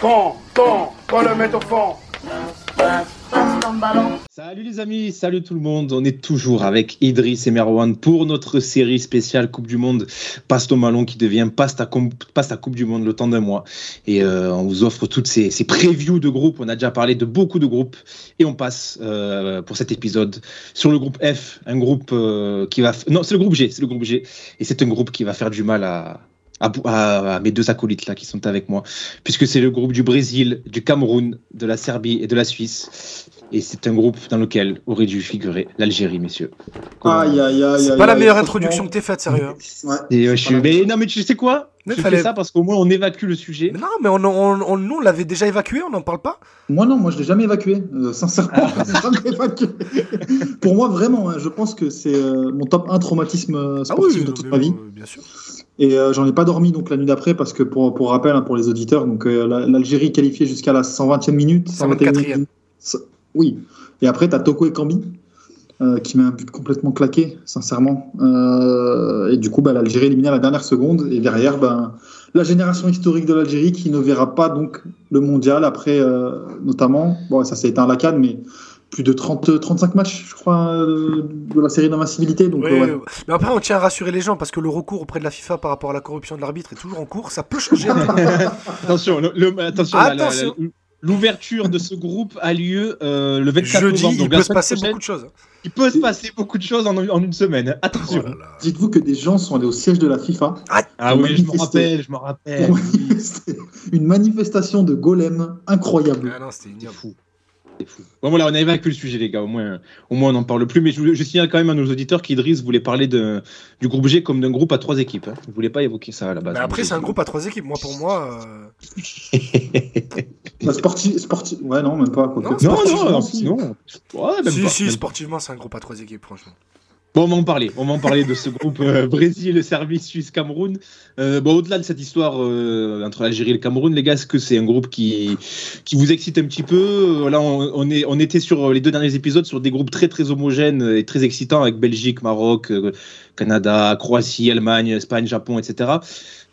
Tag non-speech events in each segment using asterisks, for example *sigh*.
Quand, quand, quand le met au fond. Salut les amis, salut tout le monde. On est toujours avec Idriss et Merwan pour notre série spéciale Coupe du Monde Passe ton ballon qui devient passe ta Coupe du Monde le temps d'un mois. Et euh, on vous offre toutes ces, ces, previews de groupes. On a déjà parlé de beaucoup de groupes. Et on passe euh, pour cet épisode sur le groupe F, un groupe euh, qui va. Non, c'est le groupe G, c'est le groupe G. Et c'est un groupe qui va faire du mal à, à, mes deux acolytes là qui sont avec moi, puisque c'est le groupe du Brésil, du Cameroun, de la Serbie et de la Suisse. Et c'est un groupe dans lequel aurait dû figurer l'Algérie, messieurs. Aïe, aïe, aïe, c'est pas la meilleure introduction que t'es faite, sérieux. Ouais. Et, je Mais non, mais tu sais quoi? Je fais ça parce qu'au moins on évacue le sujet. non, mais on, on, nous on l'avait déjà évacué, on n'en parle pas. Moi non, moi je l'ai jamais évacué, euh, sincèrement. *laughs* jamais évacué. Pour moi vraiment, hein, je pense que c'est euh, mon top 1 traumatisme euh, ah sportif de toute ma vie. bien sûr. Et j'en ai pas dormi donc la nuit d'après parce que pour, pour rappel hein, pour les auditeurs, donc l'Algérie qualifiée jusqu'à la 120e minute, 124e. Oui. Et après, tu as Toko et euh, qui met un but complètement claqué, sincèrement. Euh, et du coup, bah, l'Algérie éliminée à la dernière seconde. Et derrière, ben, la génération historique de l'Algérie qui ne verra pas donc le mondial après, euh, notamment, bon, ça s'est éteint à la canne, mais plus de 30, 35 matchs, je crois, de la série d'invincibilité. Donc, Mais après, on tient à rassurer les gens parce que le recours auprès de la FIFA par rapport à la corruption de l'arbitre est toujours en cours. Ça peut changer. *laughs* attention, le, attention, attention. L'ouverture de ce groupe a lieu euh, le 24 Jeudi, novembre. il peut se passer beaucoup de choses. Il peut se passer beaucoup de choses en, une semaine. Attention. Oh Dites-vous que des gens sont allés au siège de la FIFA. Ah, ah oui, je me rappelle, je me rappelle. une manifestation de golem incroyable. Ah non, c'était fou. Bon voilà, on a évacué le sujet les gars, au moins, au moins on n'en parle plus. Mais je, je, signale quand même à nos auditeurs qu'Idriss voulait parler de, du groupe G comme d'un groupe à trois équipes. Hein. Il ne voulait pas évoquer ça à la base. Mais après c'est un groupe à trois équipes. Moi pour moi. Euh... *laughs* bah, sportif, sportif, ouais non même pas. Quoi. Non, non, non, si, non. Ouais, même si, pas, si sportivement c'est un groupe à trois équipes franchement. Bon, on va en parler. On va en parler de ce groupe euh, *laughs* Brésil, Serbie, Suisse, Cameroun. Euh, bon, au-delà de cette histoire euh, entre l'Algérie et le Cameroun, les gars, est-ce que c'est un groupe qui, qui vous excite un petit peu? Là, on, on, est, on était sur les deux derniers épisodes sur des groupes très très homogènes et très excitants avec Belgique, Maroc, Canada, Croatie, Allemagne, Espagne, Japon, etc.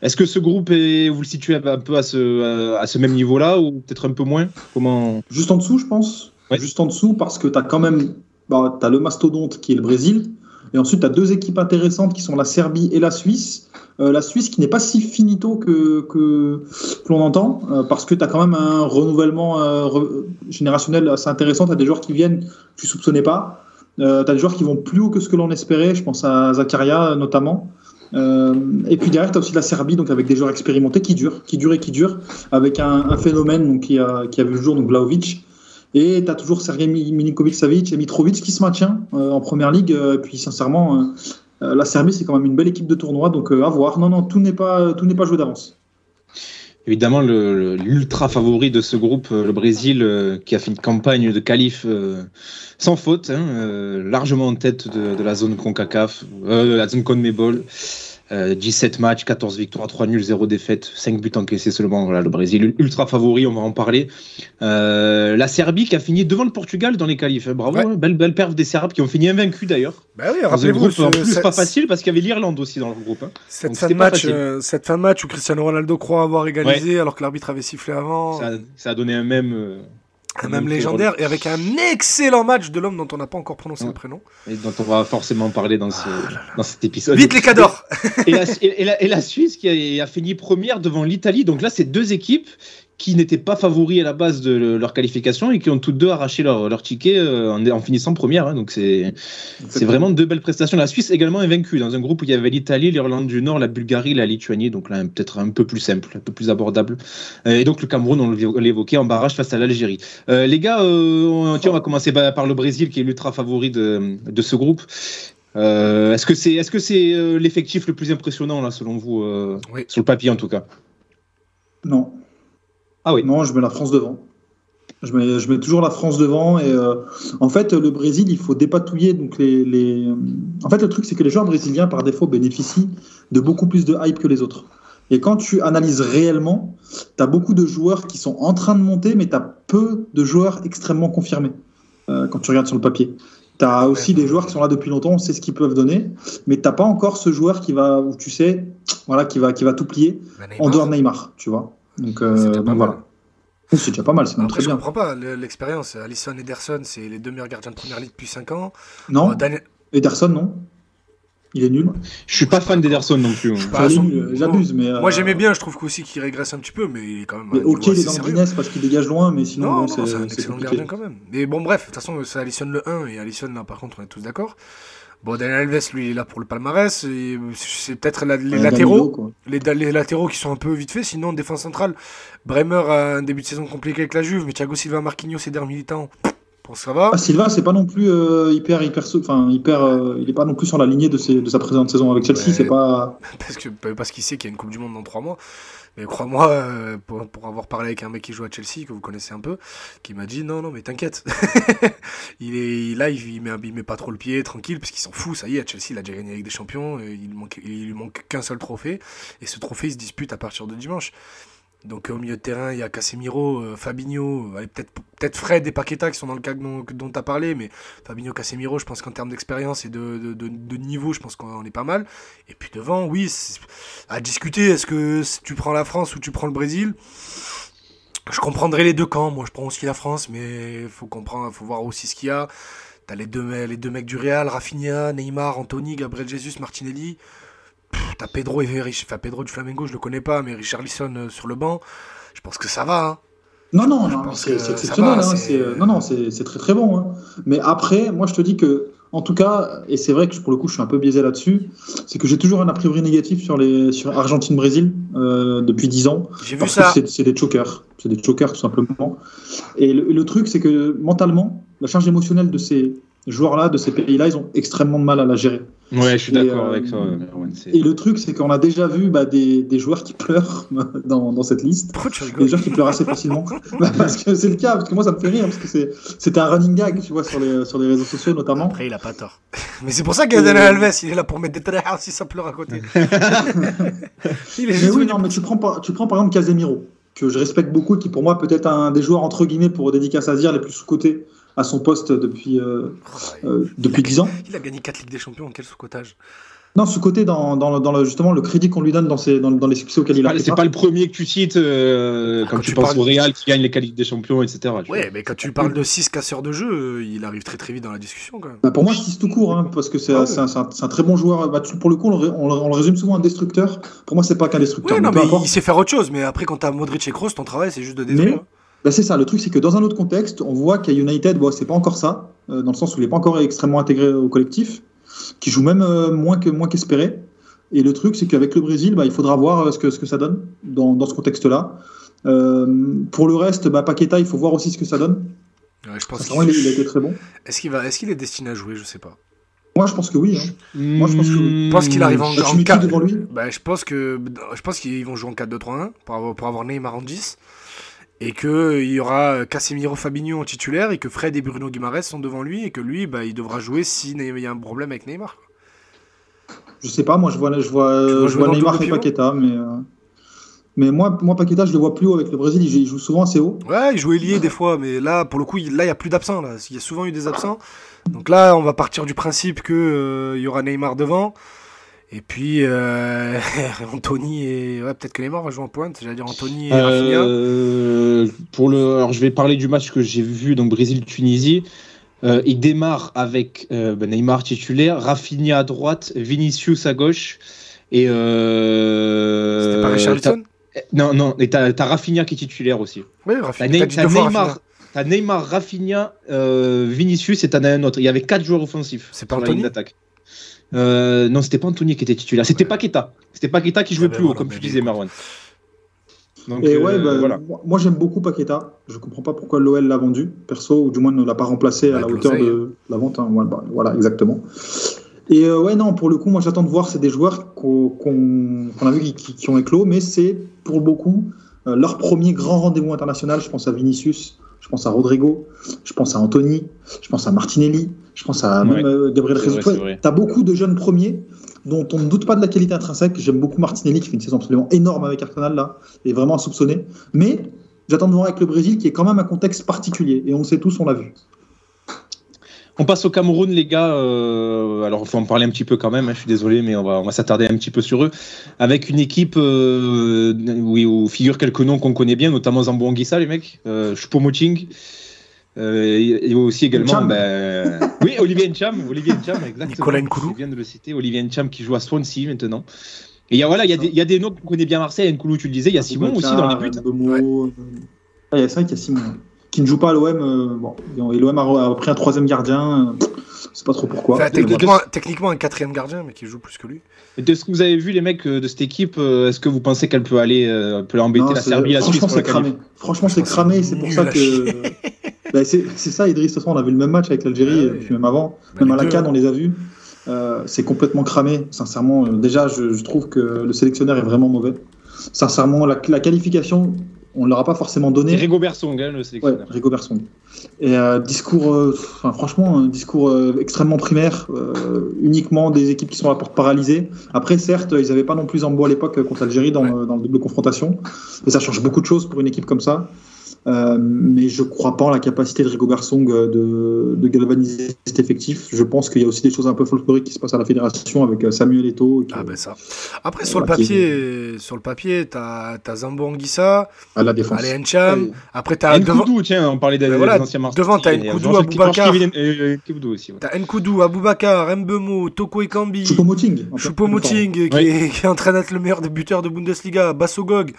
Est-ce que ce groupe est, vous le situez un peu à ce, à ce même niveau-là ou peut-être un peu moins? Comment? Juste en dessous, je pense. Juste en dessous parce que tu as quand même bah, as le mastodonte qui est le Brésil et ensuite, tu as deux équipes intéressantes qui sont la Serbie et la Suisse. Euh, la Suisse qui n'est pas si finito que, que, l'on entend, euh, parce que tu as quand même un renouvellement euh, générationnel assez intéressant. Tu as des joueurs qui viennent que tu soupçonnais pas. tu as des joueurs qui vont plus haut que ce que l'on espérait. Je pense à Zakaria notamment. et puis derrière, tu as aussi la Serbie, donc avec des joueurs expérimentés qui durent, qui durent et qui durent, avec un, phénomène donc, qui, a, qui a vu le jour, donc Vlaovic, et tu as toujours Sergei Milinkovic-Savic et Mitrovic qui se maintient euh, en première ligue. Euh, puis sincèrement, euh, la Serbie, c'est quand même une belle équipe de tournoi. Donc à voir. Non, non, tout n'est pas, pas joué d'avance. Évidemment, l'ultra favori de ce groupe, le Brésil, qui a fait une campagne de qualif sans faute, hein, largement en tête de, la zone CONCACAF, de la zone CONMEBOL. 17 euh, matchs, 14 victoires, 3 nuls, 0 défaites, 5 buts encaissés seulement. Voilà, le Brésil ultra favori, on va en parler. Euh, la Serbie qui a fini devant le Portugal dans les qualifs. Bravo, hein. belle, belle perf des Serbes qui ont fini invaincus d'ailleurs. Bah oui, rappelez-vous. En plus, pas facile parce qu'il y avait l'Irlande aussi dans le groupe. Hein. Cette, fin de match, euh, cette fin de match où Cristiano Ronaldo croit avoir égalisé alors que l'arbitre avait sifflé avant. Ça, ça a donné un même même légendaire et avec un excellent match de l'homme dont on n'a pas encore prononcé le prénom. Et dont on va forcément parler dans, ce, ah dans cet épisode. Vite les cadors et, la, et, la, Suisse qui a, a fini première devant l'Italie. Donc là, c'est deux équipes qui n'étaient pas favoris à la base de leur qualification et qui ont toutes deux arraché leur, leur ticket euh, en, finissant première. Hein. donc c'est vraiment deux belles prestations. La Suisse également est vaincue dans un groupe où il y avait l'Italie, l'Irlande du Nord, la Bulgarie, la Lituanie. Donc là, peut-être un peu plus simple, un peu plus abordable. Euh, et donc le Cameroun, on l'évoquait, en barrage face à l'Algérie. Euh, les gars, on, tiens, on va commencer par le Brésil qui est l'ultra favori de, de ce groupe. est-ce que c'est est -ce c'est l'effectif le plus impressionnant là selon vous sur le papier en tout cas? Non. Ah oui. Non, je mets la France devant. Je mets, je mets toujours la France devant. Et euh, en fait, le Brésil, il faut dépatouiller. Donc les, les... En fait, le truc, c'est que les joueurs brésiliens, par défaut, bénéficient de beaucoup plus de hype que les autres. Et quand tu analyses réellement, tu as beaucoup de joueurs qui sont en train de monter, mais tu as peu de joueurs extrêmement confirmés euh, quand tu regardes sur le papier. Tu as aussi des joueurs qui sont là depuis longtemps, on sait ce qu'ils peuvent donner, mais tu pas encore ce joueur qui va, où tu sais, voilà, qui va, qui va tout plier en dehors de Neymar, tu vois. Donc, euh, voilà. C'est déjà pas mal, c'est même Après, très je bien. comprends pas le- l'expérience. Alisson et Ederson, c'est les deux meilleurs gardiens de première ligue depuis 5 ans. Non, Daniel- Ederson, non Il est nul. Je suis pas fan d'Ederson non plus. hein. Bah, Enfin, son- nul, J'abuse, mais. euh, Moi j'aimais bien, je trouve qu'aussi qu'il régresse un petit peu, mais il est quand même. mais ok, il est dans. Guinness parce qu'il dégage loin, mais sinon, Non, c'est c'est un excellent compliqué. gardien quand même. Mais bon, bref, de toute façon, c'est Alisson le 1 et Alisson là, par contre, on est tous d'accord. Bon, Daniel Alves, lui, il est là pour le palmarès. C'est peut-être la- les latéraux. Les, les latéraux qui sont un peu vite faits, sinon défense centrale, Bremer a un début de saison compliqué avec la Juve, mais Thiago Silva, Marquinhos et Der Militant, bon ça va. Ah, Silva, c'est pas non plus euh, hyper, hyper, enfin hyper, euh, il est pas non plus sur la lignée de, ses- de sa précédente saison avec Chelsea. Ouais. C'est pas. parce que parce qu'il sait qu'il y a une Coupe du Monde dans trois mois. Mais crois-moi, euh, pour, pour avoir parlé avec un mec qui joue à Chelsea, que vous connaissez un peu, qui m'a dit non, non, mais t'inquiète. *laughs* il est là, il, il met, il met pas trop le pied, tranquille, parce qu'il s'en fout. Ça y est, à Chelsea, il a déjà gagné avec des champions. il, manque, il lui manque qu'un seul trophée. Et ce trophée, il se dispute à partir de dimanche. Donc au milieu de terrain, il y a Casemiro, euh, Fabinho, euh, peut-être peut-être Fred et Paqueta qui sont dans le cas dont, tu as parlé, mais Fabinho, Casemiro, je pense qu'en termes d'expérience et de, niveau, je pense qu'on est pas mal. Et puis devant, oui, à discuter, est-ce que tu prends la France ou tu prends le Brésil Je comprendrai les deux camps, moi je prends aussi la France, mais faut comprendre, faut voir aussi ce qu'il y a. T'as les deux, les deux mecs du Real, Rafinha, Neymar, Anthony, Gabriel Jesus, Martinelli. T'as Pedro et Rich- enfin Pedro du Flamengo, je le connais pas, mais Richarlison euh, sur le banc. Je pense que ça va. hein. Non, non, c'est exceptionnel. va, hein, non, non, c'est très très bon. hein. Mais après, moi je te dis que, en tout cas, et c'est vrai que pour le coup je suis un peu biaisé là-dessus, c'est que j'ai toujours un a priori négatif sur, les, sur Argentine-Brésil euh, depuis 10 ans. J'ai vu ça. c'est- c'est des chokers. C'est des chokers tout simplement. Et le, le truc, c'est que mentalement, la charge émotionnelle de ces joueurs-là, de ces pays-là, ils ont extrêmement de mal à la gérer. Ouais, je suis Et, d'accord euh, avec toi, Merwan. c'est- Et le truc, c'est qu'on a déjà vu bah, des, des joueurs qui pleurent *laughs* dans, dans cette liste. Pourquoi tu Des joueurs qui pleurent assez facilement. *laughs* Bah, parce que c'est le cas, parce que moi ça me fait rire, parce que c'est- c'était un running gag, tu vois, sur les, sur les réseaux sociaux notamment. Après, il a pas tort. Mais c'est pour ça a Daniel Alves, il est là pour mettre des tryhards si ça pleure à côté. *laughs* il est Mais oui, non, mais tu prends, par, tu prends par exemple Casemiro, que je respecte beaucoup, qui pour moi peut être un des joueurs entre guillemets pour dédicace à dire les plus sous-cotés à son poste depuis, euh, Oh, euh, depuis 10 ans. Il a gagné 4 Ligues des Champions, quel sous-cotage Non, sous-côté dans, dans, le- dans le, justement le crédit qu'on lui donne dans, ses, dans, dans les succès auxquels il a Ah, C'est pas le premier que tu cites euh, Ah, quand quand tu tu penses parles- au Real qui gagne les qualités des champions, etc. Ouais, mais quand tu parles de 6 casseurs de jeu, il arrive très très vite dans la discussion quand même. Bah, pour moi, c'est tout court, hein, parce que c'est Ah ouais. c'est un, très bon joueur. Bah, tu- pour le coup, on le, on le- on le résume souvent un destructeur. Pour moi, c'est pas qu'un destructeur. Ouais, non, mais il sait faire autre chose. Mais après, quand t'as Modric et Kroos, ton travail, c'est juste de détruire. Mais- Bah, c'est ça, le truc c'est que dans un autre contexte, on voit qu'à United, bon, c'est pas encore ça, euh, dans le sens où il n'est pas encore extrêmement intégré au collectif, qui joue même euh, moins que moins qu'espéré. Et le truc c'est qu'avec le Brésil, bah, il faudra voir euh, ce que, ce que ça donne dans, dans ce contexte-là. Euh, pour le reste, bah, Paqueta, il faut voir aussi ce que ça donne. Ouais, je pense qu'il- il a été très bon. Est-ce qu'il va... est, qu'il est destiné à jouer? Je sais pas. Moi, je pense que oui. hein. Moi, je pense que- Je pense qu'il arrive en, Bah, tu en mets qui 4. devant lui Bah, je pense que je pense qu'ils vont jouer en 4-2-3-1 pour avoir, pour avoir Neymar en 10 et que il y aura Casemiro Fabinho en titulaire et que Fred et Bruno Guimaraes sont devant lui et que lui bah, il devra jouer s'il y a un problème avec Neymar. Je sais pas, moi je vois, je je Neymar et Paqueta, mais, euh, mais moi, moi, Paqueta, je le vois plus haut avec le Brésil, il joue- souvent assez haut. Ouais, il joue ailier des fois, mais là, pour le coup, il- là, il n'y a plus d'absents. Là. Il y a souvent eu des absents. Donc là, on va partir du principe qu'il y aura Neymar devant. Et puis, euh, *laughs* Anthony et. Ouais, peut-être que Neymar va jouer en pointe. J'allais dire Anthony et Rafinha. Euh, pour le, alors je vais parler du match que j'ai vu, donc Brésil-Tunisie. Euh, il démarre avec euh, ben, Neymar titulaire, Rafinha à droite, Vinicius à gauche. Et C'était pas Richarlison t'as- Non, non, et t'as t'as Rafinha qui est titulaire aussi. Oui, Rafinha. T'as dit Neymar, Rafinha. t'as Neymar, Rafinha, Vinicius et t'en as un autre. Il y avait quatre joueurs offensifs. C'est pas Anthony d'attaque. Euh, non, c'était pas Anthony qui était titulaire. C'était Ouais. Paqueta. C'était Paqueta qui jouait Ah ben plus haut, comme ben tu disais. Marwan. Donc, Et euh, ouais, bah, voilà. moi, j'aime beaucoup Paqueta. Je comprends pas pourquoi l'OL l'a vendu, perso, ou du moins ne l'a pas remplacé Bah, à la avec hauteur de la vente. hein. Ouais, bah, voilà, exactement. Et euh, ouais, non, pour le coup, moi j'attends de voir. C'est des joueurs qu'on a vu qui, qui- qui ont éclos, mais c'est pour beaucoup euh, leur premier grand rendez-vous international. Je pense à Vinicius, je pense à Rodrigo, je pense à Anthony, je pense à Martinelli, je pense à Ouais. même euh, Gabriel vrai. Tu as beaucoup de jeunes premiers dont on ne doute pas de la qualité intrinsèque. J'aime beaucoup Martinelli qui fait une saison absolument énorme avec Arsenal là, et vraiment à soupçonner. Mais j'attends de voir avec le Brésil qui est quand même un contexte particulier, et on le sait tous, on l'a vu. On passe au Cameroun, les gars. Euh, alors, il faut en parler un petit peu quand même. hein, je suis désolé, mais on va, on va s'attarder un petit peu sur eux. Avec une équipe euh, où figurent quelques noms qu'on connaît bien, notamment Zambo Anguissa, les mecs. Euh, Choupo-Moting. Euh, et et aussi également, ben, *laughs* oui, Olivier Ncham, Olivier Ncham, exactement. Nicolas Nkoulou. Je viens de le citer, Olivier Ncham qui joue à Swansea maintenant. Et il y a, voilà, il y, a des- il y a des noms qu'on connaît bien Marseille, Nkoulou, tu le disais, il y a Simon aussi dans les buts. Euh, ah, il y a- c'est vrai qu'il y a Simon qui ne joue pas à l'OM. euh, bon, et l'OM a, a pris un troisième gardien. euh, c'est pas trop pourquoi. Enfin, techniquement, techniquement, un quatrième gardien, mais qui joue plus que lui. Et De ce que vous avez vu, les mecs euh, de cette équipe, euh, est-ce que vous pensez qu'elle peut aller, euh, peut embêter Non, la Serbie, la Suisse Franchement, c'est cramé. Franchement, c'est cramé. c'est C'est pour ça que. *laughs* Bah, c'est c'est ça, Idriss. De toute façon, on a vu le même match avec l'Algérie, Ah et puis même avant. Bah, même à la deux, Cannes, hein. on les a vus. Euh, c'est complètement cramé. Sincèrement, déjà, je, je trouve que le sélectionneur est vraiment mauvais. Sincèrement, la, la qualification, on ne l'aura pas forcément C'est donnée. Rigo Bersong, hein, le Ouais, sélectionneur. Rigo Bersong. Et euh, discours, euh, enfin, franchement, un discours euh, extrêmement primaire, uniquement des équipes qui sont à la porte paralysée. Après, certes, ils n'avaient pas non plus Zambo à l'époque contre l'Algérie dans, Ouais. le- dans le double confrontation. Et ça change beaucoup de choses pour une équipe comme ça. Euh, mais je crois pas en la capacité de Rigo Bersong euh, de, de galvaniser cet effectif. Je pense qu'il y a aussi des choses un peu folkloriques qui se passent à la fédération avec euh, Samuel Eto'o. Ah ben ça. Après, sur le Voilà, qui papier, sur le papier, t'as as Zambo Anguissa, à la défense. allez Ncham. Ouais. Après, t'as devant, Nkoudou, tiens, on parlait des, Ben voilà, des anciens Marseillais. devant, t'as Nkoudou, euh, Nkoudou aussi. ouais. t'as Nkoudou, Aboubakar, Mbemo, Toko Ekambi, Choupo-Moting. Choupo-Moting, qui, est, qui est en train d'être le meilleur des buteurs de Bundesliga, Bassogog.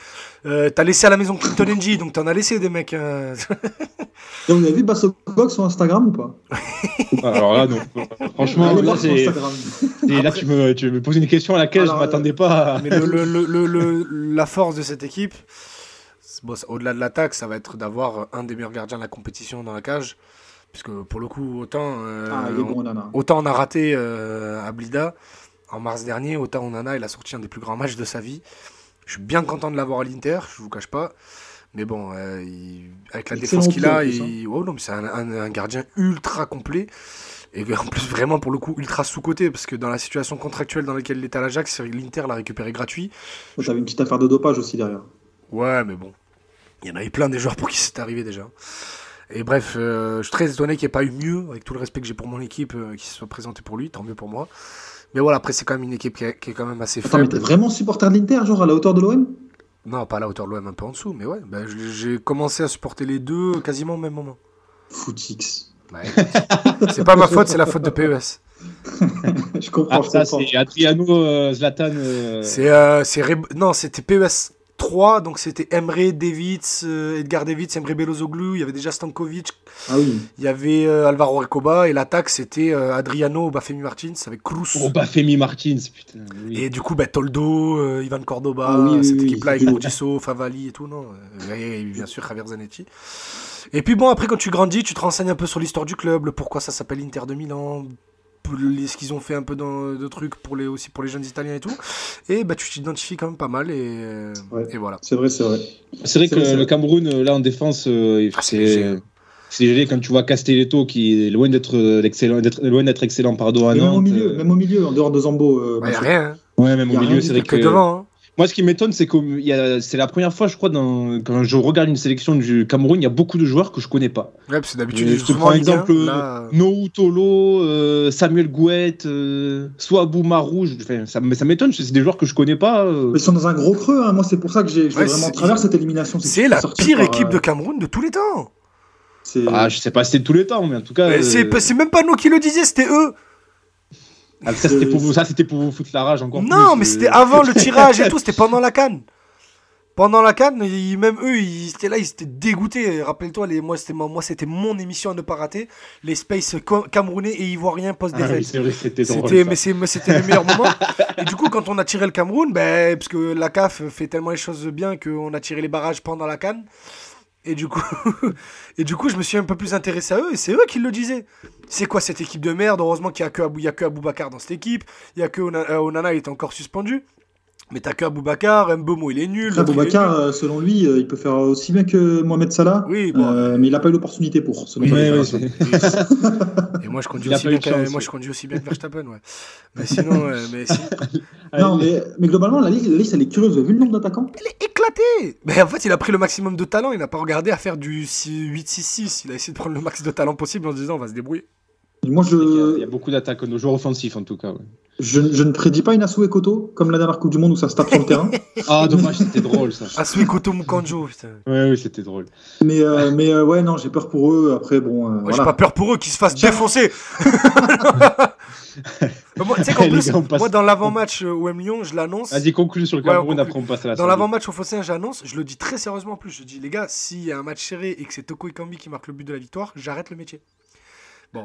Euh, t'as laissé à la maison Clinton NG, donc t'en as laissé des mecs. hein. Et vous avez vu Bassogog sur Instagram ou pas? *laughs* Alors là, non. Franchement, là, c'est- Instagram. c'est- là, tu me, tu me poses une question à laquelle Alors, je m'attendais pas. à- Mais le, le- le- la force de cette équipe, bon, au-delà de l'attaque, ça va être d'avoir un des meilleurs gardiens de la compétition dans la cage. Puisque pour le coup, autant, euh, Ah, on, bon, autant on a raté euh, à Blida en mars dernier, autant Onana il a sorti un des plus grands matchs de sa vie. Je suis bien content de l'avoir à l'Inter, je vous cache pas. Mais bon, euh, il- avec la Excellent défense qu'il a, il... oh non, mais c'est un, un- un gardien ultra complet. Et en plus, vraiment, pour le coup, ultra sous-côté. Parce que dans la situation contractuelle dans laquelle il était à l'Ajax, l'Inter l'a récupéré gratuit. Oh, T'avais une petite affaire de dopage aussi derrière. Ouais, mais bon. Il y en avait plein des joueurs pour qui c'est arrivé déjà. Et bref, euh, je suis très étonné qu'il n'y ait pas eu mieux, avec tout le respect que j'ai pour mon équipe, euh, qui se soit présenté pour lui, tant mieux pour moi. Mais voilà, après, c'est quand même une équipe qui est, qui est quand même assez Attends, mais faible. t'es vraiment supporter de l'Inter, genre à la hauteur de l'OM Non, pas à la hauteur de l'OM, un peu en dessous, mais ouais. ben, j'ai commencé à supporter les deux quasiment au même moment. Footix. Ouais, *laughs* c'est pas ma faute, c'est la faute de PES. *laughs* je comprends, Ah, je ça, c'est Adriano euh, Zlatan. euh, C'est, euh, non, c'était PES 3, donc c'était Emre Davids, euh, Edgar Davids, Emre Belozoglu, il y avait déjà Stankovic, Ah oui. il y avait euh, Alvaro Recoba, et l'attaque c'était euh, Adriano Bafemi Martins avec Cruz. Oh, Bafemi Martins, putain. oui. Et du coup, bah, Toldo, euh, Ivan Cordoba, Ah oui, cette oui, équipe-là avec oui. Bourdisso, Favali et tout, non Et bien sûr, Javier Zanetti. Et puis bon, après, quand tu grandis, tu te renseignes un peu sur l'histoire du club, le pourquoi ça s'appelle Inter de Milan, ce qu'ils ont fait un peu dans, de trucs pour les, aussi pour les jeunes Italiens et tout. Et bah, tu t'identifies quand même pas mal, et, Ouais. et voilà. C'est vrai, c'est vrai. C'est vrai que vrai, le vrai. Cameroun, euh, là, en défense, euh, Ah, c'est léger. c'est. Léger quand tu vois Castelletto qui est loin d'être euh, excellent, loin d'être excellent pardon à même au milieu, même au milieu, en dehors de Zambo. euh, Il n'y a rien, hein. Ouais, même y au milieu, c'est vrai que que. devant. hein. Moi, ce qui m'étonne, c'est que il y a- c'est la première fois, je crois, dans... quand je regarde une sélection du Cameroun, il y a beaucoup de joueurs que je connais pas. Ouais, parce que d'habitude, Euh, ils je te prends exemple, 1, là, Noou Tolo, euh, Samuel Gouet, euh, Swabou Marou, enfin, ça, ça m'étonne, c'est des joueurs que je connais pas. euh. Mais Ils sont dans un gros creux. hein. Moi, c'est pour ça que j'ai je vais Ouais, vraiment c'est- travers cette élimination. C'est la pire par, équipe euh, de Cameroun de tous les temps. c'est- Ah, je sais pas si c'est de tous les temps, mais en tout cas. Mais euh, C'est c'est même pas nous qui le disaient, c'était eux. Ah, ça, c'était pour vous, ça, c'était pour vous foutre la rage encore Non, plus, mais euh. c'était avant le tirage et tout, c'était pendant la canne. Pendant la canne, ils- même eux, ils étaient là, ils étaient dégoûtés. Rappelle-toi, les, moi, c'était moi, moi, c'était mon émission à ne pas rater. Les Space camerounais et ivoiriens Ah oui, post-défaite. que c'était. C'était, ça. mais c'est, mais c'était le meilleur moment. Et du coup, quand on a tiré le Cameroun, ben, parce que la CAF fait tellement les choses bien qu'on a tiré les barrages pendant la canne. *laughs* Et du coup, je me suis un peu plus intéressé à eux et c'est eux qui le disaient. C'est quoi cette équipe de merde? Heureusement qu'il y a que Abou, il y que Aboubacar dans cette équipe. Il y a que Ona- euh, Onana, il est encore suspendu. Mais t'as que Aboubacar, Mbomo, il est nul. Après, l'autre, il est Boubacar, nul. euh, selon lui, euh, il peut faire aussi bien que Mohamed Salah. Oui, bon. euh, mais il n'a pas eu l'opportunité pour. selon Oui, *laughs* Et moi, je conduis aussi bien chance, moi, je conduis aussi bien que Verstappen, ouais. Mais sinon, euh, mais si- *laughs* Non, mais, mais globalement, la liste, la liste, elle est curieuse. Vu le nombre d'attaquants Il est éclaté Mais en fait, il a pris le maximum de talent, il n'a pas regardé à faire du 6- 8-6-6. Il a essayé de prendre le max de talent possible en se disant on va se débrouiller. Moi, Il y a- je, il y a beaucoup d'attaques, nos joueurs offensifs en tout cas. ouais. Je, je ne prédis pas une Inasu Koto comme la dernière Coupe du Monde où ça se tape sur le terrain. *laughs* Ah, dommage, c'était drôle ça. Asui Koto Mukanjo, putain. Ouais, oui, c'était drôle. Mais, euh, mais euh, ouais, non, j'ai peur pour eux. Après, bon, euh, Moi, J'ai pas peur pour eux qu'ils se fassent défoncer. Mais *laughs* moi, tu sais qu'en Les plus, gars, on passe- moi, dans l'avant-match euh, OM Lyon, je l'annonce. Vas-y, conclue sur le Cameroun, après on passe à la Dans l'avant-match au Fossin, j'annonce, je le dis très sérieusement en plus. Je dis, les gars, s'il y a un match serré et que c'est Toko Ekambi qui marque le but de la victoire, j'arrête le métier. Bon,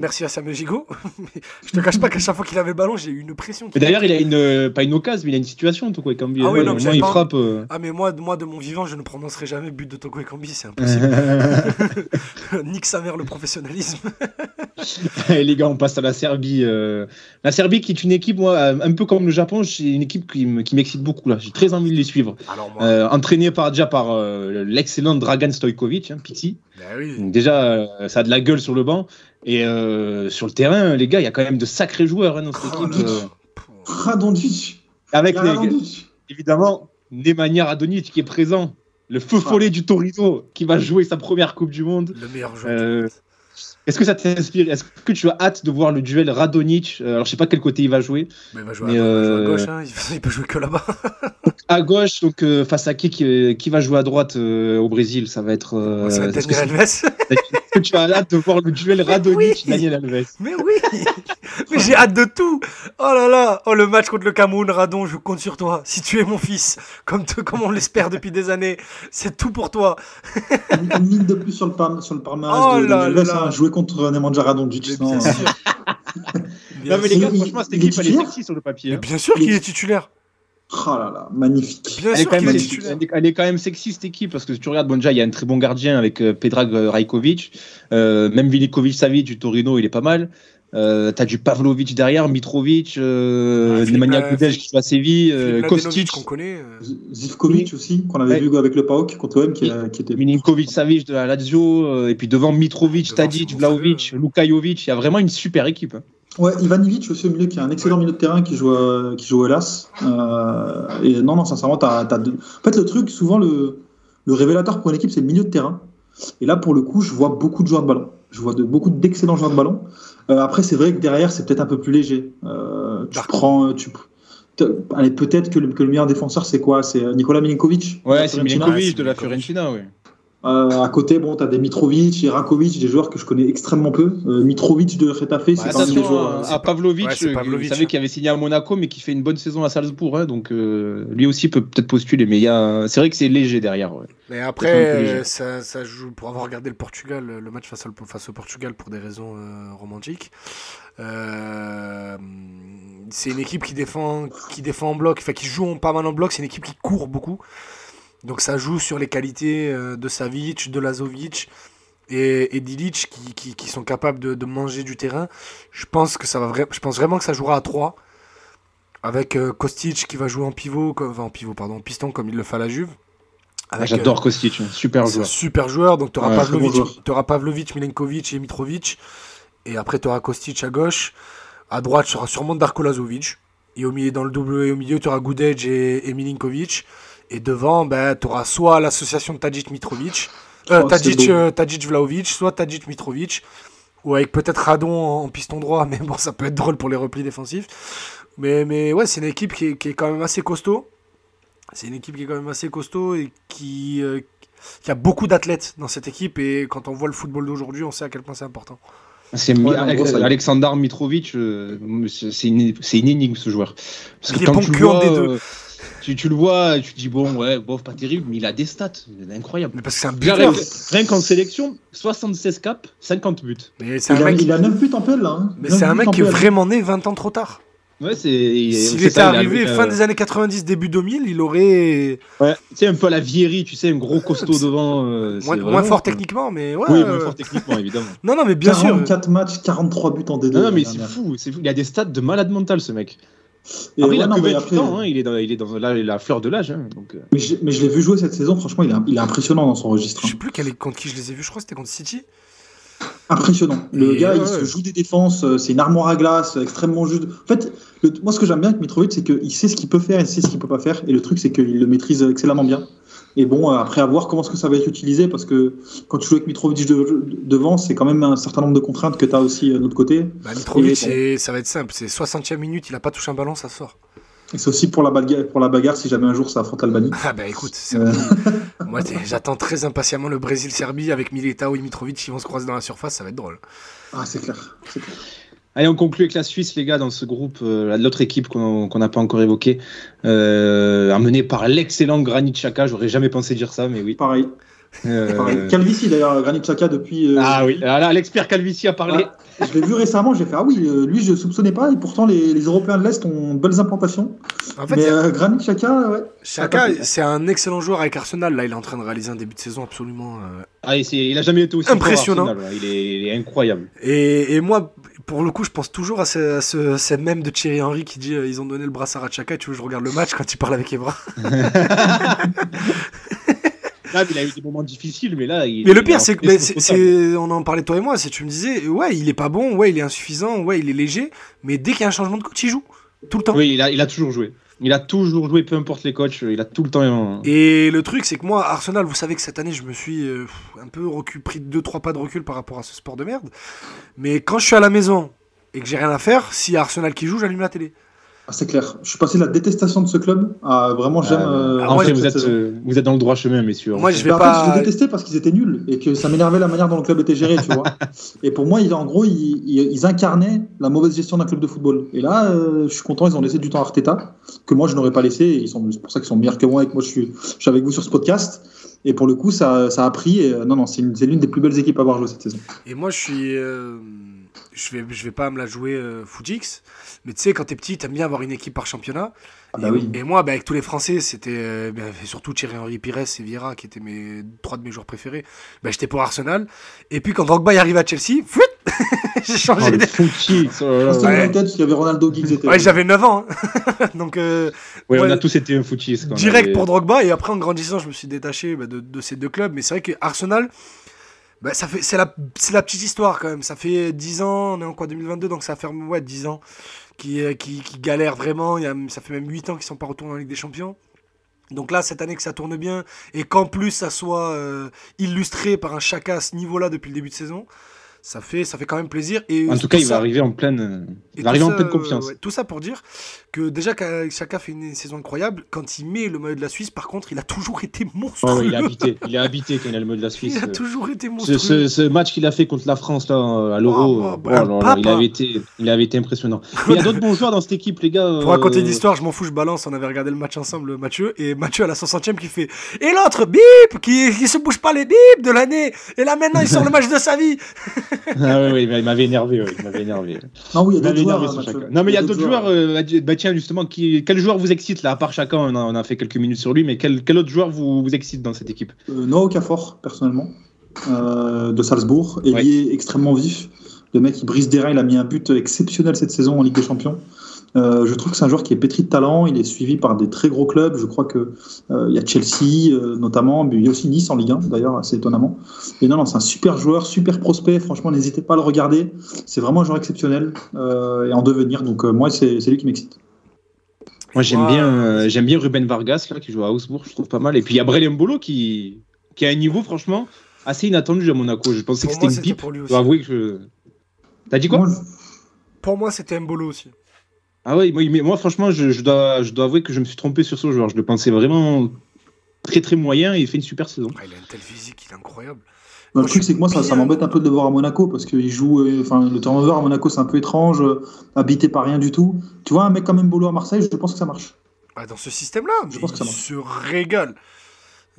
merci à Samuel Gigot. Mais *laughs* je te cache pas qu'à chaque fois qu'il avait le ballon, j'ai eu une pression. d'ailleurs, il a une, euh, pas une occasion, mais il a une situation, tout quoi, comme Ah oui, non, mais Moi, il pas- frappe. euh. Ah, mais moi, moi, de mon vivant, je ne prononcerai jamais but de Toko Ekambi, c'est impossible. *laughs* Nique sa mère le professionnalisme. *laughs* Et les gars, on passe à la Serbie. euh. La Serbie, qui est une équipe, moi, euh, un peu comme le Japon, c'est une équipe qui me- qui m'excite beaucoup là. J'ai très envie de les suivre. Alors, moi, Euh, entraîné par déjà par euh, l'excellent Dragan Stojkovic, hein, Piti. Bah oui. Donc déjà, euh, ça a de la gueule sur le banc. Et euh, sur le terrain, les gars, il y a quand même de sacrés joueurs hein, dans cette Oh équipe. là. euh, Radonjic. avec les, Radonjic. évidemment Nemanja Radonic qui est présent. Le feu Ah. follet du Torino qui va jouer sa première Coupe du Monde. Le meilleur joueur. Euh, du monde. Est-ce que ça t'inspire Est-ce que tu as hâte de voir le duel Radonic Euh, Alors je sais pas quel côté il va jouer. Mais il va jouer, à, il va jouer à euh, gauche, hein. il, peut jouer que là-bas. *laughs* À gauche, donc euh, face à qui qui, qui va jouer à droite euh, au Brésil Ça va être. Ça va être Daniel Alves. *laughs* est-ce que tu as hâte de voir le duel *laughs* Radonic Daniel Alves? Mais oui Mais *laughs* j'ai hâte de tout Oh là là Oh le match contre le Cameroun, Radon, je compte sur toi. Si tu es mon fils, comme, te- comme on l'espère depuis des années, c'est tout pour toi. Une, ligne de plus sur le, par- sur le palmarès Oh de là là. hein, jouer contre Nemanja Radonjic. Mais non. bien sûr. Bien *laughs* Non mais les gars, il- franchement, cette équipe elle est sexy sur le papier. Hein. bien sûr qu'il est titulaire. Oh là là, magnifique. Bien Elle est, sûr quand qu'il même, est elle est- titulaire. elle est- elle est quand même sexy cette équipe parce que si tu regardes, bon, déjà il y a un très bon gardien avec euh, Pedrag euh, Rajkovic, Euh, même Vilikovic Savic du Torino il est pas mal. Euh, T'as du Pavlovic derrière, Mitrovic, euh, Ah, Nemanja euh, Gudel qui joue à Séville, euh, Kostic, qu'on connaît. euh, Zivkovic aussi, qu'on avait Ouais. vu avec le PAOK contre l'OM, qui, qui était. Milinkovic Savic de la Lazio, euh, et puis devant Mitrovic, Devant, Tadic, Vlaovic. Lukajovic, il y a vraiment une super équipe. hein. Ouais, Ivanovic aussi au milieu, qui est un excellent milieu de terrain qui joue, à- qui joue au LAS. Euh, et non, non, sincèrement, t'as, t'as deux- En fait, le truc, souvent, le, le révélateur pour une équipe, c'est le milieu de terrain. Et là, pour le coup, je vois beaucoup de joueurs de ballon. Je vois de, beaucoup d'excellents joueurs de ballon. Euh, après, c'est vrai que derrière, c'est peut-être un peu plus léger. Euh, tu prends. Tu, t'as- allez, peut-être que le, que le meilleur défenseur, c'est quoi? C'est euh, Nicolas Milinkovic? Ouais, c'est. Milinkovic de la Fiorentina, oui. Euh, à côté, bon, t'as des Mitrovic et Rakovic, des joueurs que je connais extrêmement peu. Euh, Mitrovic de Retafe, c'est quand même des Attention joueurs. à, à Pavlovic, Ouais, c'est euh, Pavlovic, vous savez qu'il avait signé à Monaco, mais qui fait une bonne saison à Salzbourg, hein, donc euh, lui aussi peut peut-être postuler, mais il y a, c'est vrai que c'est léger derrière. ouais. Mais un après, euh, ça, ça joue pour avoir regardé le Portugal, euh, le match face au, face au Portugal pour des raisons euh, romantiques. Euh, c'est une équipe qui défend, qui défend en bloc, enfin qui joue pas mal en bloc. C'est une équipe qui court beaucoup. Donc ça joue sur les qualités euh, de Savic, de Lazovic et, et d'Ilic qui, qui, qui sont capables de, de manger du terrain. Je pense que ça va vra- je pense vraiment que ça jouera à 3 avec euh, Kostic qui va jouer en pivot, comme- enfin en pivot pardon, en piston comme il le fait à la Juve. Ah, J'adore Kostic, hein, super joueur. super joueur. Donc, tu auras Ouais, très bon Pavlovic, Pavlovic, Milenkovic et Mitrovic. Et après, tu auras Kostic à gauche. À droite, tu auras sûrement Darko Lazovic. Et au milieu, dans le double et au milieu, tu auras Gudej et, et Milinkovic. Et devant, ben, tu auras soit l'association de Tadic Mitrovic, euh, Oh, beau. euh, Vlaovic, soit Tadic Mitrovic. Ou avec peut-être Radon en, en piston droit, *laughs* mais bon, ça peut être drôle pour les replis défensifs. Mais, mais ouais, c'est une équipe qui est, qui est quand même assez costaud. C'est une équipe qui est quand même assez costaud et qui, euh, qui a beaucoup d'athlètes dans cette équipe. Et quand on voit le football d'aujourd'hui, on sait à quel point c'est important. C'est Ouais, Mitrovic, euh, c'est une, c'est une énigme ce joueur. Parce Il est bon que en vois, D2. euh, tu, tu le vois, tu te dis bon, ouais, bof, pas terrible, mais il a des stats, c'est incroyable. Mais parce que c'est un buteur. Rien, rien qu'en sélection, 76 caps, 50 buts. Mais c'est un Il a, mec, il a 9 buts en PL là. hein. mais 9 c'est un mec qui est vraiment né 20 ans trop tard. Ouais, c'est. il- S'il était il arrivé euh, fin des années 90, début 2000, il aurait. Ouais, tu sais, un peu à la Viery, tu sais, un gros costaud *laughs* devant. euh, Moins, fort techniquement, mais ouais. Oui, euh, moins fort techniquement, évidemment. Non, non, mais bien sûr. 44 matchs, 43 buts en D2. Non, non, mais c'est fou, c'est fou. Il a des stats de malade mental, ce mec. Et Après, il a non, que mais 28 après- ans, hein, il est dans, il est dans la, la fleur de l'âge. hein, donc, euh. Mais je, mais je l'ai vu jouer cette saison, franchement, il est, il est impressionnant dans son registre. Je hein. sais plus quel est, contre qui je les ai vus, je crois que c'était contre City. Impressionnant. Le Et gars, ouais, il ouais. se joue des défenses, euh, c'est une armoire à glace, euh, extrêmement juste. En fait, le- moi, ce que j'aime bien avec Mitrovic, c'est qu'il sait ce qu'il peut faire et il sait ce qu'il peut pas faire. Et le truc, c'est qu'il le maîtrise excellemment bien. Et bon, euh, après, à voir comment est-ce que ça va être utilisé, parce que quand tu joues avec Mitrovic de- devant, c'est quand même un certain nombre de contraintes que tu as aussi euh, de l'autre côté. Bah, Mitrovic, ça va être simple. C'est 60e minute, il a pas touché un ballon, ça sort. Et c'est aussi pour la, bagarre, pour la bagarre si jamais un jour ça affronte l'Albanie. Ah bah écoute, c'est- Euh. moi j'attends très impatiemment le Brésil-Serbie avec Militao et Mitrovic qui vont se croiser dans la surface, ça va être drôle. Ah, c'est clair. c'est clair. Allez, on conclut avec la Suisse, les gars, dans ce groupe, euh, l'autre équipe qu'on n'a pas encore évoquée, euh, amenée par l'excellent Granit Xhaka. J'aurais jamais pensé dire ça, mais oui. Pareil. Euh, pareil. Calvici, d'ailleurs, Granit Xhaka, depuis. euh, Ah oui, là, l'expert Calvici a parlé. Ah, je l'ai vu récemment, j'ai fait Ah oui, euh, lui je soupçonnais pas, et pourtant les, les Européens de l'Est ont de belles implantations. En fait, Mais euh, Granit Xhaka, ouais. Chaka, c'est un excellent joueur avec Arsenal. Là, il est en train de réaliser un début de saison absolument. euh, Ah, et c'est- il a jamais été aussi Impressionnant. Arsenal, il, est, il est incroyable. Et, et moi, pour le coup, je pense toujours à ce, à ce, cette même de Thierry Henry qui dit euh, ils ont donné le brassard à Chaka. Et tu veux, je regarde le match quand il parle avec Evra. *laughs* *laughs* Là, il a eu des moments difficiles, mais là, il. Mais le il pire, est c'est que en- mais c'est- c'est- on en parlait toi et moi. C'est tu me disais, ouais, il est pas bon, ouais, il est insuffisant, ouais, il est léger. Mais dès qu'il y a un changement de coach, il joue tout le temps. Oui, il a, il a toujours joué. Il a toujours joué, peu importe les coachs, il a tout le temps. Et le truc, c'est que moi, Arsenal, vous savez que cette année, je me suis euh, un peu recul, pris 2-3 pas de recul par rapport à ce sport de merde. Mais quand je suis à la maison et que j'ai rien à faire, si Arsenal qui joue, j'allume la télé. Ah, c'est clair. Je suis passé de la détestation de ce club à vraiment j'aime. euh, Ah, fait, cette vous êtes, euh, vous êtes dans le droit chemin, messieurs. Moi, je vais Mais en fait, je pas. les détestais parce qu'ils étaient nuls et que ça m'énervait la manière dont le club était géré, tu vois. *laughs* Et pour moi, ils, en gros, ils, ils- ils incarnaient la mauvaise gestion d'un club de football. Et là, euh, je suis content, ils ont laissé du temps à Arteta, que moi, je n'aurais pas laissé. Et ils sont, c'est pour ça qu'ils sont meilleurs que moi et que moi, je suis, je suis avec vous sur ce podcast. Et pour le coup, ça, ça a pris. Et, euh, non, non, c'est l'une des plus belles équipes à avoir joué cette saison. Et moi, je suis. Je, vais, je vais pas me la jouer euh, Footix. Mais tu sais, quand t'es petit, t'aimes bien avoir une équipe par championnat. Ah bah et, oui. et moi, bah, avec tous les Français, c'était euh, bah, surtout Thierry Henry Pires et Vieira qui étaient mes trois de mes joueurs préférés. Bah, j'étais pour Arsenal. Et puis quand Drogba y arrive à Chelsea, *laughs* j'ai changé. le de- Fouti, oh avait Ronaldo Ouais, j'avais 9 ans. hein. *laughs* Donc euh, Ouais, on a tous été un direct avait- pour Drogba. Et après, en grandissant, je me suis détaché bah, de, de ces deux clubs. Mais c'est vrai que Arsenal. Bah, ça fait, c'est la, c'est la petite histoire quand même. Ça fait 10 ans, on est en quoi 2022, donc ça fait ouais, 10 ans qui, euh, qui, qui galèrent vraiment. Il y a, ça fait même 8 ans qu'ils sont pas retournés en Ligue des Champions. Donc là, cette année que ça tourne bien et qu'en plus ça soit euh, illustré par un Chaka à ce niveau-là depuis le début de saison, ça fait, ça fait quand même plaisir. Et En tout cas, il va arriver en pleine, en ça, pleine confiance. ouais, tout ça pour dire que déjà Chaka fait une saison incroyable, quand il met le maillot de la Suisse, par contre, il a toujours été monstrueux. ouais, il est habité. *laughs* Il est habité quand il a le mot de la Suisse. Il a toujours été monstrueux. ce- ce match qu'il a fait contre la France là à l'Euro, Oh, euh, bah, oh il avait été, il avait été impressionnant. *laughs* Mais il y a d'autres bons joueurs dans cette équipe, les gars. Pour raconter euh, l'histoire, je m'en fous, je balance. On avait regardé le match ensemble, Mathieu. Et Mathieu, à la 60e, qui fait Et l'autre, bip qui, qui se bouge pas les bips de l'année. Et là, maintenant, il sort le *laughs* match de sa vie. Ah ouais, ouais, il m'avait énervé, ouais, il m'avait énervé. Non, oui, il y a joueurs. hein, sur Mathieu. chacun. Non, mais il y a d'autres joueurs. euh, bah, tiens, justement, qui, quel joueur vous excite là À part chacun, on a, on a fait quelques minutes sur lui, mais quel, quel autre joueur vous, vous excite dans cette équipe? Euh, Noah Okafor, personnellement, euh, de Salzbourg, Ouais. ailier extrêmement vif. Le mec, il brise des reins, il a mis un but exceptionnel cette saison en Ligue des Champions. Euh, je trouve que c'est un joueur qui est pétri de talent, il est suivi par des très gros clubs. Je crois que euh, il y a Chelsea euh, notamment, mais il y a aussi Nice en Ligue 1 d'ailleurs, assez étonnamment. Et non, non, c'est un super joueur, super prospect. Franchement, n'hésitez pas à le regarder. C'est vraiment un joueur exceptionnel euh, et en devenir. Donc euh, moi, c'est lui qui m'excite. Moi, j'aime bien, euh, j'aime bien Ruben Vargas là, qui joue à Augsbourg, je trouve pas mal. Et puis il y a Brelem Bolo qui, qui a un niveau franchement assez inattendu à Monaco. Je pensais Pour que c'était une pipe. pour lui Je aussi. dois avouer que je. T'as dit quoi? Moi, je- Pour moi, c'était Mbolo aussi. Ah ouais, moi, mais moi franchement, je, je dois, je dois avouer que je me suis trompé sur ce joueur. Je le pensais vraiment très très moyen et il fait une super saison. Ah, il a une telle physique, il est incroyable. Le Moi, truc, c'est que moi, ça, m'embête un peu de le voir à Monaco parce qu'il joue. euh, Enfin, le turnover à Monaco, c'est un peu étrange, euh, habité par rien du tout. Tu vois, un mec comme Mbolo à Marseille, je pense que ça marche. Ah, dans ce système-là, Je pense que ça marche. se régale.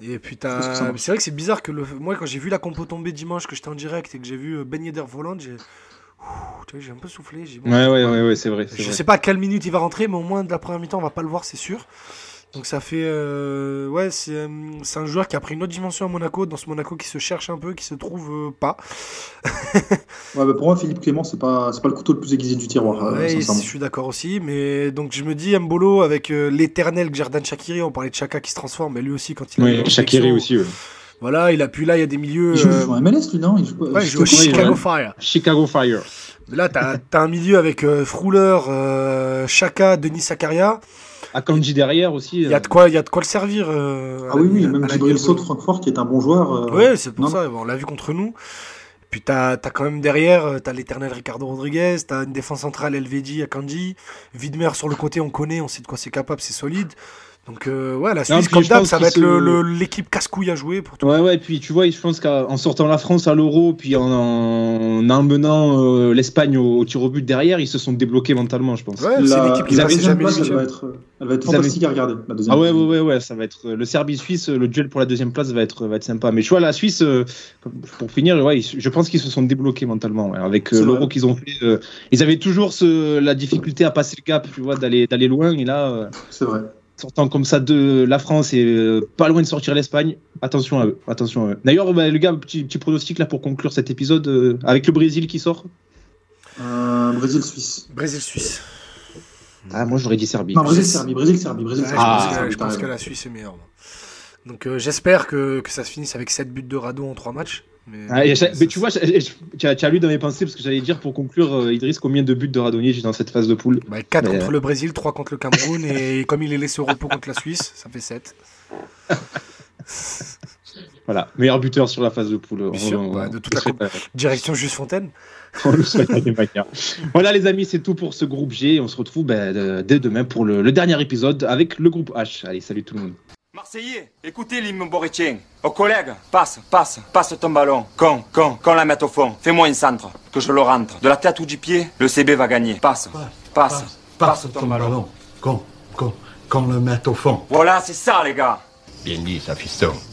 Et marche. C'est vrai que c'est bizarre que le... moi, quand j'ai vu la compo tomber dimanche, que j'étais en direct et que j'ai vu euh, Ben Yedder volant, j'ai... Ouh, tu vois, j'ai un peu soufflé. J'ai... Ouais, ouais, ouais, ouais c'est vrai. c'est Je vrai. sais pas à quelle minute il va rentrer, mais au moins de la première mi-temps, on va pas le voir, c'est sûr. Donc ça fait... euh, Ouais, c'est, euh, c'est un joueur qui a pris une autre dimension à Monaco, dans ce Monaco qui se cherche un peu, qui se trouve euh, pas. *laughs* Ouais, bah, pour moi, Philippe Clément, c'est pas, c'est pas le couteau le plus aiguisé du tiroir, euh, Ouais, je suis d'accord aussi, mais donc je me dis Mbolo avec euh, l'éternel Gjerdan Shakiri, on parlait de Chaka qui se transforme, mais lui aussi quand il a Ouais, une Shakiri aussi. ouais. Voilà, il a pu là, il y a des milieux. Il joue, euh, en MLS, lui, non? Il joue, ouais, il joue au Chicago. Fire. Chicago Fire. Là, t'as as un milieu avec euh, Frouler, euh, Chaka, Denis Zakaria. Akanji derrière aussi. Il y a de quoi, il y a de quoi le servir. euh, Ah oui, oui, même. Sow de Francfort qui est un bon joueur. euh, Ouais, c'est pour non, ça. On l'a vu contre nous. Puis t'as as quand même derrière, euh, t'as l'éternel Ricardo Rodriguez, t'as une défense centrale LVD, Akanji, Widmer sur le côté, on connaît, on sait de quoi c'est capable, c'est solide. Donc euh, ouais, la Suisse, comme d'hab, ça va être l'équipe casse-couille à jouer pour tout. Ouais, ouais, puis tu vois, je pense qu'en sortant la France à l'Euro, puis en, en emmenant euh, l'Espagne au, au tir au but derrière, ils se sont débloqués mentalement, je pense. Ouais, c'est La, une équipe qui deuxième jamais place, elle va être, elle va être Ils avaient- fantastique à regarder. La deuxième Ah ouais, ouais, ouais, ouais, ça va être le Serbie-Suisse, le duel pour la deuxième place va être, va être sympa. Mais je vois la Suisse, euh, pour finir, ouais, je pense qu'ils se sont débloqués mentalement ouais, avec euh, l'Euro qu'ils ont fait. euh, ils avaient toujours ce, la difficulté à passer le cap, tu vois, d'aller d'aller loin. Et là, euh, C'est vrai. Sortant comme ça de la France et euh, pas loin de sortir l'Espagne, attention à eux. Attention à eux. D'ailleurs, bah, le gars, petit, petit pronostic là pour conclure cet épisode euh, avec le Brésil qui sort. Euh, Brésil-Suisse. Brésil-Suisse. Ah, moi j'aurais dit Serbie. Non, Brésil-Serbie, Brésil-Serbie, Brésil-Serbie. je Ah, pense, que, je pense que ouais. la Suisse est meilleure. Donc euh, j'espère que, que ça se finisse avec 7 buts de Rado en 3 matchs. Mais, Ah, ça- mais tu vois, tu as, lu dans mes pensées parce que j'allais dire pour conclure, euh, Idriss, combien de buts de Radonjic dans cette phase de poule Bah, 4 Mais- contre le Brésil, 3 contre le Cameroun, et *laughs* comme il est laissé au repos contre la Suisse, ça fait 7. *laughs* Voilà, meilleur buteur sur la phase de poule. Sûr, bah, de toute la souhaite, Direction Juste Fontaine. *laughs* on le souhaite des manières. Voilà les amis, c'est tout pour ce groupe G. On se retrouve ben, dès demain pour le, le dernier épisode avec le groupe H. Allez, salut tout le monde. Marseillais, écoutez l'hymne borétien. Aux collègues, passe, passe, passe ton ballon. Con, con, qu'on la mette au fond. Fais-moi un centre, que je le rentre. De la tête ou du pied, le CB va gagner. Passe, passe, passe, ton, ballon. Qu'on, qu'on, qu'on le mette au fond. Voilà, c'est ça les gars. Bien dit, ça, fiston.